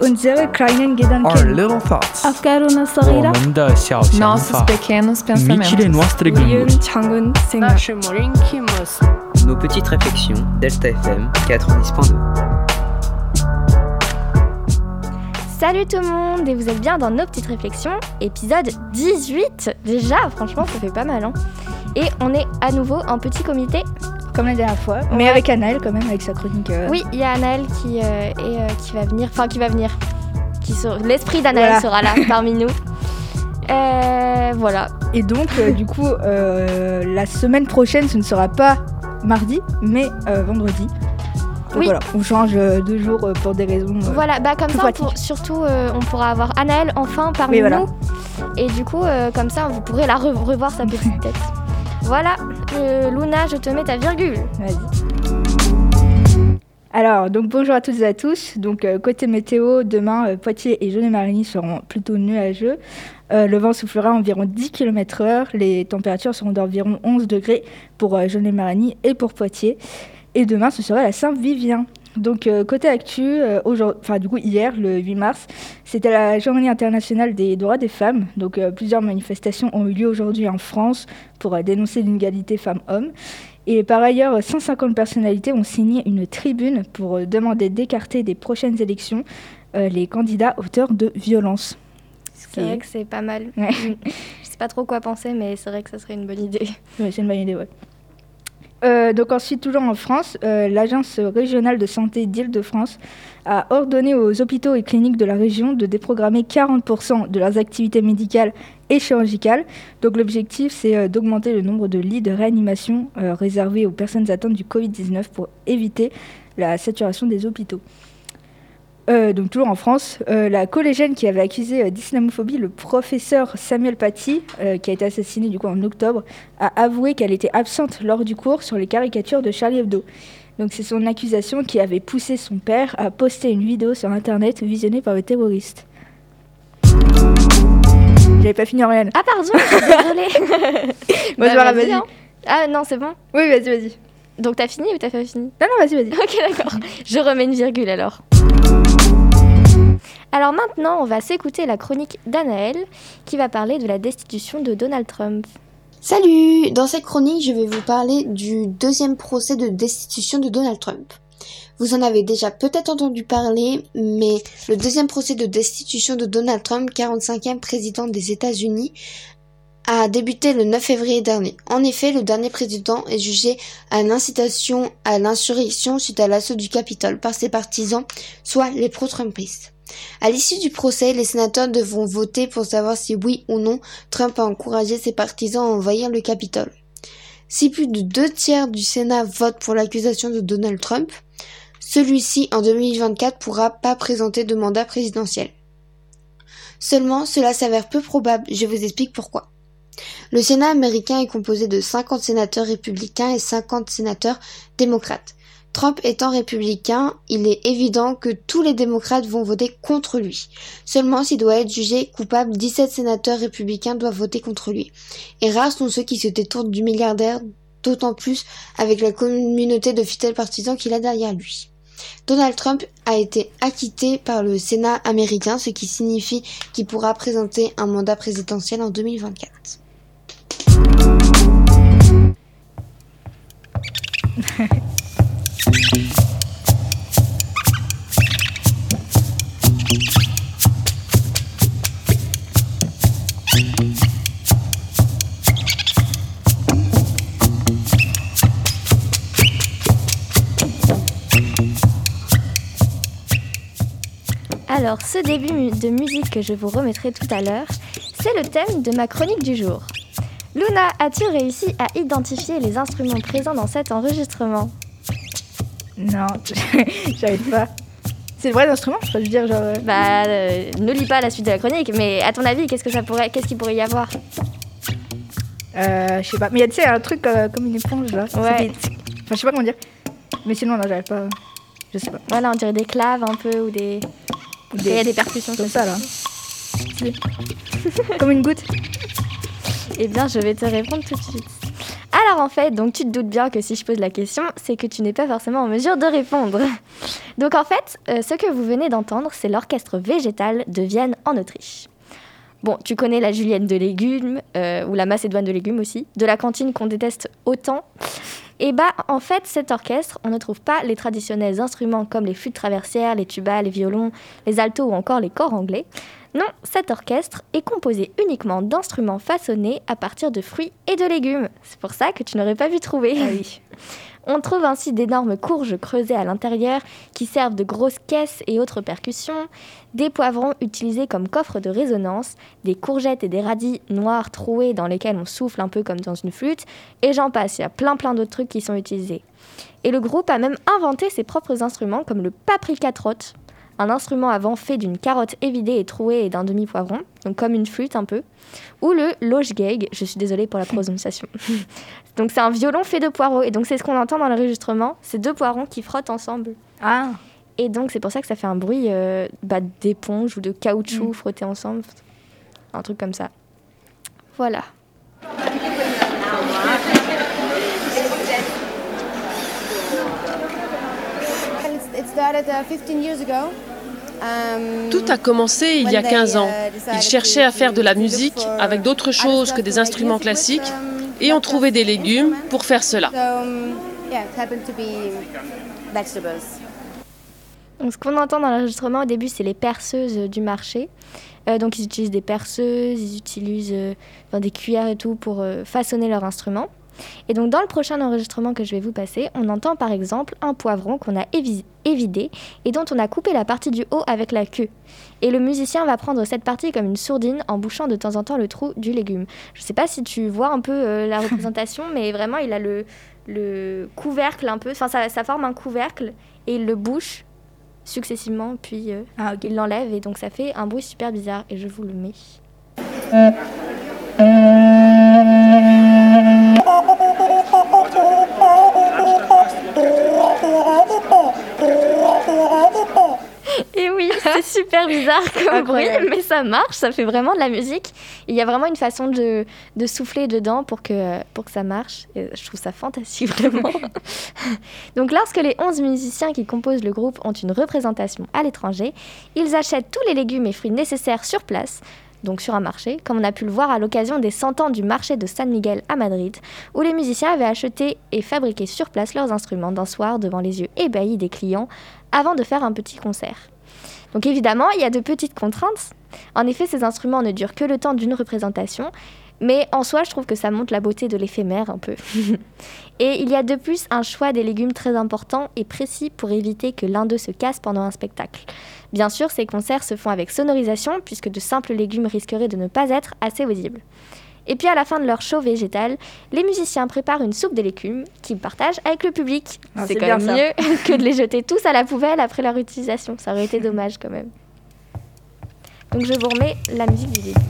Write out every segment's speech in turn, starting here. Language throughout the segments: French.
unsere kleinen Gedanken. Our little thoughts. Nossos pequenos pensamentos. Nos petites réflexions. Delta FM 90.2. Salut tout le monde et vous êtes bien dans nos petites réflexions, épisode 18 déjà, franchement ça fait pas mal hein. Et on est à nouveau en petit comité comme la dernière fois. Mais Ouais. avec Anaël quand même, avec sa chronique. euh, Oui, il y a Anaël qui, euh, est, euh, qui va venir, enfin qui va venir, qui sera- l'esprit d'Anaël Voilà. sera là parmi nous. Euh, voilà, Et donc, euh, du coup, la semaine prochaine, ce ne sera pas mardi, mais vendredi. Donc Oui. voilà, on change euh, de jour euh, pour des raisons. voilà, bah comme ça pour- surtout on pourra avoir Anaël enfin parmi Oui, voilà. nous. Et du coup comme ça vous pourrez la re- revoir sa petite tête. Voilà, Luna je te mets ta virgule. Vas-y. Alors, donc bonjour à toutes et à tous. Donc, euh, côté météo, demain, euh, Poitiers et Jeunet-Marigny seront plutôt nuageux. Euh, le vent soufflera à environ 10 km/h. Les températures seront d'environ 11 degrés pour Jeunet-Marigny et pour Poitiers. Et demain, ce sera la Saint-Vivien. Donc, euh, côté actu, euh, aujourd'hui- enfin, du coup, hier, le 8 mars, c'était la journée internationale des droits des femmes. Donc, euh, plusieurs manifestations ont eu lieu aujourd'hui en France pour dénoncer l'inégalité femmes-hommes. Et par ailleurs, 150 personnalités ont signé une tribune pour demander d'écarter des prochaines élections les candidats auteurs de violences. C'est est- vrai que c'est pas mal. Ouais. Je sais pas trop quoi penser, mais c'est vrai que ça serait une bonne idée. Ouais, c'est une bonne idée, ouais. Euh, donc ensuite, toujours en France, euh, l'Agence régionale de santé d'Île-de-France a ordonné aux hôpitaux et cliniques de la région de déprogrammer 40% de leurs activités médicales et chirurgicales. Donc l'objectif, c'est euh, d'augmenter le nombre de lits de réanimation réservés aux personnes atteintes du Covid-19 pour éviter la saturation des hôpitaux. Euh, donc toujours en France, euh, la collégienne qui avait accusé euh, d'islamophobie le professeur Samuel Paty, qui a été assassiné du coup en octobre, a avoué qu'elle était absente lors du cours sur les caricatures de Charlie Hebdo. Donc c'est son accusation qui avait poussé son père à poster une vidéo sur internet visionnée par le terroriste. J'avais pas fini en rien. Ah pardon, désolée. Moi, Bah, vas-y, vas-y. hein. Ah non, c'est bon. Oui, vas-y, vas-y. Donc t'as fini ou t'as pas fini? Non, non, vas-y, vas-y. Ok, d'accord. Je remets une virgule alors. Alors maintenant, on va s'écouter la chronique d'Anaël qui va parler de la destitution de Donald Trump. Salut Dans cette chronique, je vais vous parler du deuxième procès de destitution de Donald Trump. Vous en avez déjà peut-être entendu parler, mais le deuxième procès de destitution de Donald Trump, 45e président des États-Unis, a débuté le 9 février dernier. En effet, le dernier président est jugé à l'incitation à l'insurrection suite à l'assaut du Capitole par ses partisans, soit les pro-trumpistes. À l'issue du procès, les sénateurs devront voter pour savoir si oui ou non Trump a encouragé ses partisans à envahir le Capitole. Si plus de deux tiers du Sénat votent pour l'accusation de Donald Trump, celui-ci en 2024 pourra pas présenter de mandat présidentiel. Seulement, cela s'avère peu probable, je vous explique pourquoi. Le Sénat américain est composé de 50 sénateurs républicains et 50 sénateurs démocrates. Trump étant républicain, il est évident que tous les démocrates vont voter contre lui. Seulement s'il doit être jugé coupable, 17 sénateurs républicains doivent voter contre lui. Et rares sont ceux qui se détournent du milliardaire, d'autant plus avec la communauté de fidèles partisans qu'il a derrière lui. Donald Trump a été acquitté par le Sénat américain, ce qui signifie qu'il pourra présenter un mandat présidentiel en 2024. Alors, ce début de musique que je vous remettrai tout à l'heure, c'est le thème de ma chronique du jour. Luna, as-tu réussi à identifier les instruments présents dans cet enregistrement? Non, j'arrive pas. C'est le vrai instrument Je veux dire, genre. euh, Bah, euh, ne lis pas la suite de la chronique, mais à ton avis, qu'est-ce que ça pourrait, qu'est-ce qu'il pourrait y avoir? Euh, je sais pas. Mais il y a, tu sais, un truc euh, comme une éponge là. Ouais. des- Enfin, je sais pas comment dire. Mais sinon, non, j'arrive pas. Je sais pas. Voilà, on dirait des claves un peu ou des, il y a des percussions Comme ça là. comme une goutte. Eh bien, je vais te répondre tout de suite. Alors en fait, donc tu te doutes bien que si je pose la question, c'est que tu n'es pas forcément en mesure de répondre. Donc en fait, euh, ce que vous venez d'entendre, c'est l'orchestre végétal de Vienne en Autriche. Bon, tu connais la julienne de légumes, euh, ou la macédoine de légumes aussi, de la cantine qu'on déteste autant. Et bah, en fait, cet orchestre, on ne trouve pas les traditionnels instruments comme les flûtes traversières, les tubas, les violons, les altos ou encore les corps anglais. Non, cet orchestre est composé uniquement d'instruments façonnés à partir de fruits et de légumes. C'est pour ça que tu n'aurais pas vu trouver. Ah oui. On trouve ainsi d'énormes courges creusées à l'intérieur qui servent de grosses caisses et autres percussions, des poivrons utilisés comme coffre de résonance, des courgettes et des radis noirs troués dans lesquels on souffle un peu comme dans une flûte, et j'en passe, il y a plein plein d'autres trucs qui sont utilisés. Et le groupe a même inventé ses propres instruments comme le paprika trot, un instrument à vent fait d'une carotte évidée et trouée et d'un demi-poivron, donc comme une flûte un peu, ou le lojgeg, je suis désolée pour la prononciation. donc c'est un violon fait de poireaux, et donc c'est ce qu'on entend dans l'enregistrement, c'est deux poivrons qui frottent ensemble. Ah, Et donc c'est pour ça que ça fait un bruit euh, bah, d'éponge ou de caoutchouc frottés ensemble, un truc comme ça. Voilà. Tout a commencé il y a 15 ans. Ils cherchaient à faire de la musique avec d'autres choses que des instruments classiques et ont trouvé des légumes pour faire cela. Um. Donc, ce qu'on entend dans l'enregistrement au début, c'est les perceuses euh, du marché. Euh, donc, ils utilisent des perceuses, ils utilisent euh, des cuillères et tout pour euh, façonner leur instrument. Et donc, dans le prochain enregistrement que je vais vous passer, on entend par exemple un poivron qu'on a évi- évidé et dont on a coupé la partie du haut avec la queue. Et le musicien va prendre cette partie comme une sourdine en bouchant de temps en temps le trou du légume. Je ne sais pas si tu vois un peu euh, la représentation, mais vraiment, il a le, le couvercle un peu, enfin, ça, ça forme un couvercle et il le bouche successivement, puis euh, ah il l'enlève et donc ça fait un bruit super bizarre et je vous le mets. c'est super bizarre comme bruit, mais ça marche, ça fait vraiment de la musique. Il y a vraiment une façon de, de souffler dedans pour que, pour que ça marche. Et je trouve ça fantastique, vraiment. Donc, lorsque les 11 musiciens qui composent le groupe ont une représentation à l'étranger, ils achètent tous les légumes et fruits nécessaires sur place, donc sur un marché, comme on a pu le voir à l'occasion des 100 ans du marché de San Miguel à Madrid, où les musiciens avaient acheté et fabriqué sur place leurs instruments d'un soir devant les yeux ébahis des clients avant de faire un petit concert. Donc évidemment, il y a de petites contraintes. En effet, ces instruments ne durent que le temps d'une représentation, mais en soi, je trouve que ça montre la beauté de l'éphémère un peu. et il y a de plus un choix des légumes très important et précis pour éviter que l'un d'eux se casse pendant un spectacle. Bien sûr, ces concerts se font avec sonorisation, puisque de simples légumes risqueraient de ne pas être assez audibles. Et puis à la fin de leur show végétal, les musiciens préparent une soupe de légumes qu'ils partagent avec le public. Ah, c'est quand bien même ça. mieux que de les jeter tous à la poubelle après leur utilisation. Ça aurait été dommage quand même. Donc je vous remets la musique du début.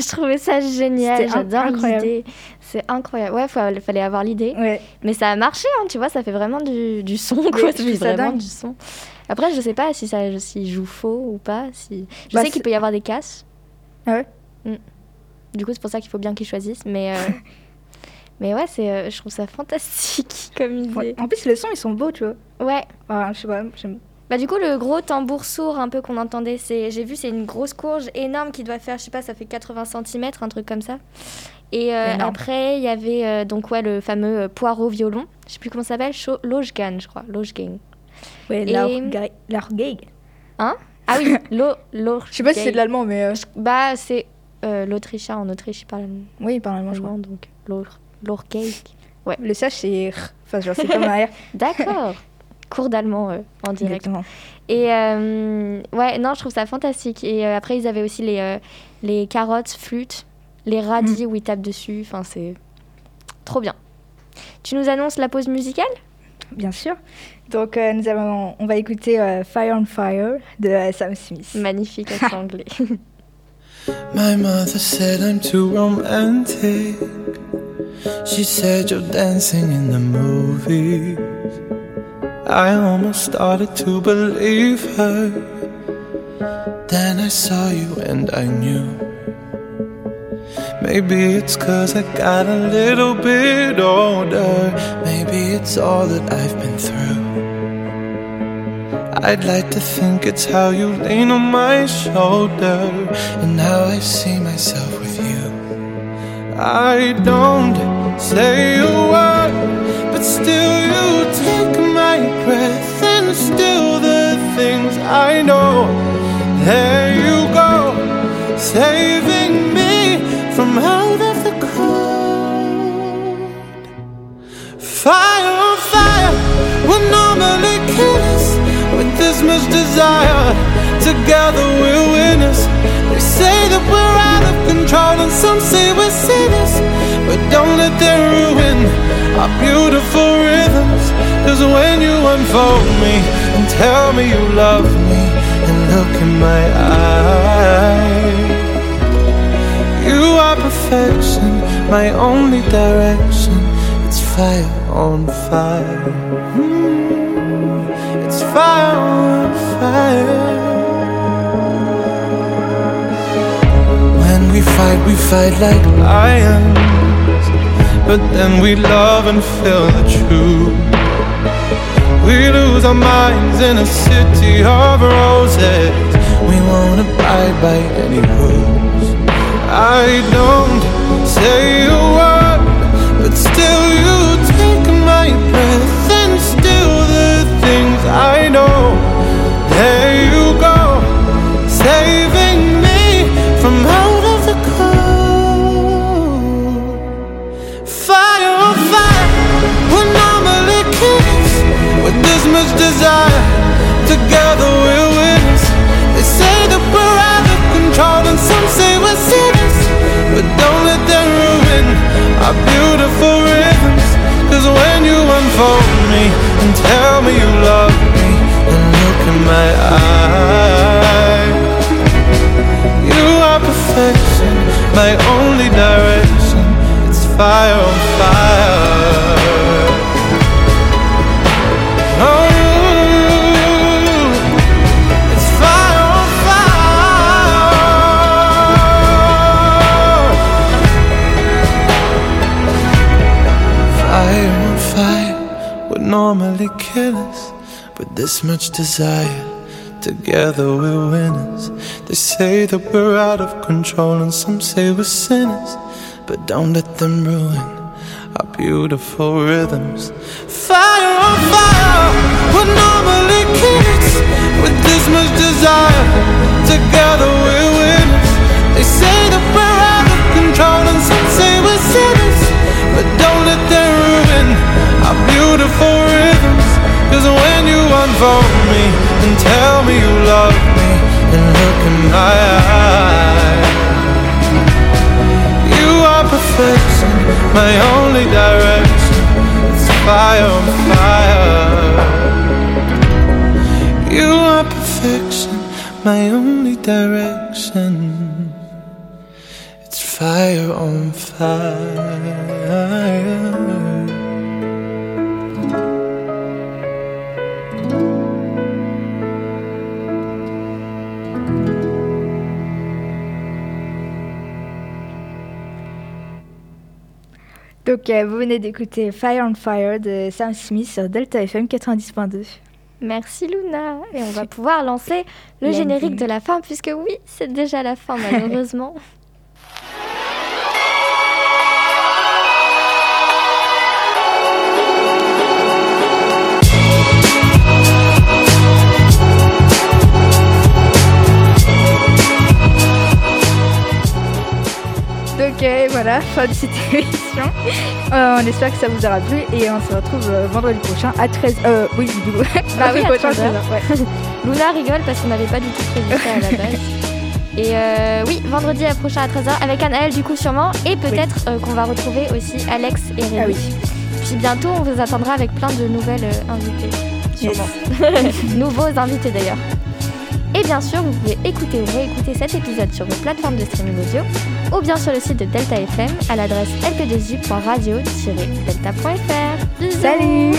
je trouvais ça génial, j'adore l'idée. C'est incroyable. Ouais, il fallait avoir l'idée. Ouais. Mais ça a marché, hein, tu vois, ça fait vraiment du, du son, quoi. Ça fait vraiment dingue. du son. Après, je sais pas si ça s'il joue faux ou pas. Si... Je Bah, sais qu'il peut y avoir des casses. Ah ouais Mm. Du coup, c'est pour ça qu'il faut bien qu'ils choisissent. Mais, euh, mais ouais, c'est, euh, je trouve ça fantastique comme idée. Ouais. En plus, les sons, ils sont beaux, tu vois. Ouais. Enfin, je sais pas, j'aime. Bah du coup le gros tambour sourd un peu qu'on entendait, c'est j'ai vu c'est une grosse courge énorme qui doit faire je sais pas ça fait 80 cm un truc comme ça. Et euh, après il y avait euh, donc ouais le fameux euh, poireau violon, je sais plus comment ça s'appelle, Lojgan je crois, Lojgan. Ouais, Et-. L'Argeg. Ah oui, lo, Je sais pas si c'est de l'allemand, mais. Bah c'est l'autrichien en Autriche il parle Oui, il parle allemand, je crois. donc Lorgeig. Le CH, c'est. Enfin, genre, c'est comme un R. D'accord. Cours d'allemand euh, en direct. Exactement. Et euh, ouais, non, je trouve ça fantastique. Et euh, après, ils avaient aussi les, euh, les carottes, flûtes, les radis où ils tapent dessus. Enfin, c'est trop bien. Tu nous annonces la pause musicale? Bien sûr. Donc, euh, nous allons, on va écouter euh, Fire on Fire de euh, Sam Smith. Magnifique accent anglais. My mother said I'm too romantic. She said you're dancing in the movies. I almost started to believe her. Then I saw you and I knew. Maybe it's cause I got a little bit older. Maybe it's all that I've been through. I'd like to think it's how you lean on my shoulder and how I see myself with you. I don't say a word, but still you take my breath and still the things I know. There you go, saving me from out of the cold. Fire on fire, we're normally kiss with this much desire. Together we're winners. They say that we're out of control, and some say we're sinners. But don't let them ruin our beautiful rhythms. Cause when you unfold me and tell me you love me, and look in my eyes. You are perfection, my only direction. It's fire on fire. Mm, It's fire on fire. When we fight, we fight like lions. But then we love and feel the truth. We lose our minds in a city of roses. We won't abide by any rules. I don't say a word, but still you take my breath and still the things I know. There much desire. Together we're winners. They say that we're out of control, and some say we're sinners. But don't let them ruin our beautiful rhythms. Cause when you unfold me and tell me you love me, and look in my eyes, you are perfection, my only direction. It's fire on fire. hardly kill us, but this much desire. Together we're winners. They say that we're out of control, and some say we're sinners. But don't let them ruin our beautiful rhythms. Fight unfold me and tell me you love me and look in my eyes, you are perfection, my only direction. It's fire on fire. You are perfection, my only direction. It's fire on fire. Donc, euh, vous venez d'écouter Fire on Fire de Sam Smith sur Delta FM 90.2. Merci Luna. Et on va pouvoir lancer le générique de la fin, puisque oui, c'est déjà la fin malheureusement. Fin de cette émission. Euh, on espère que ça vous aura plu et on se retrouve euh, vendredi prochain à 13h. Euh, oui, du coup. Bah oui, à prochain, 13h. 13h, ouais. Luna rigole parce qu'on n'avait pas du tout prévu ça à la base. Et euh, oui, vendredi prochain à 13h avec Anaël du coup sûrement. Et peut-être qu'on va retrouver aussi Alex et Rémi. Ah oui. Puis bientôt on vous attendra avec plein de nouvelles invités. Yes. Sûrement. Nouveaux invités d'ailleurs. Bien sûr, vous pouvez écouter ou réécouter cet épisode sur vos plateformes de streaming audio ou bien sur le site de Delta FM à l'adresse lp2u.radio-delta.fr. Bisous Salut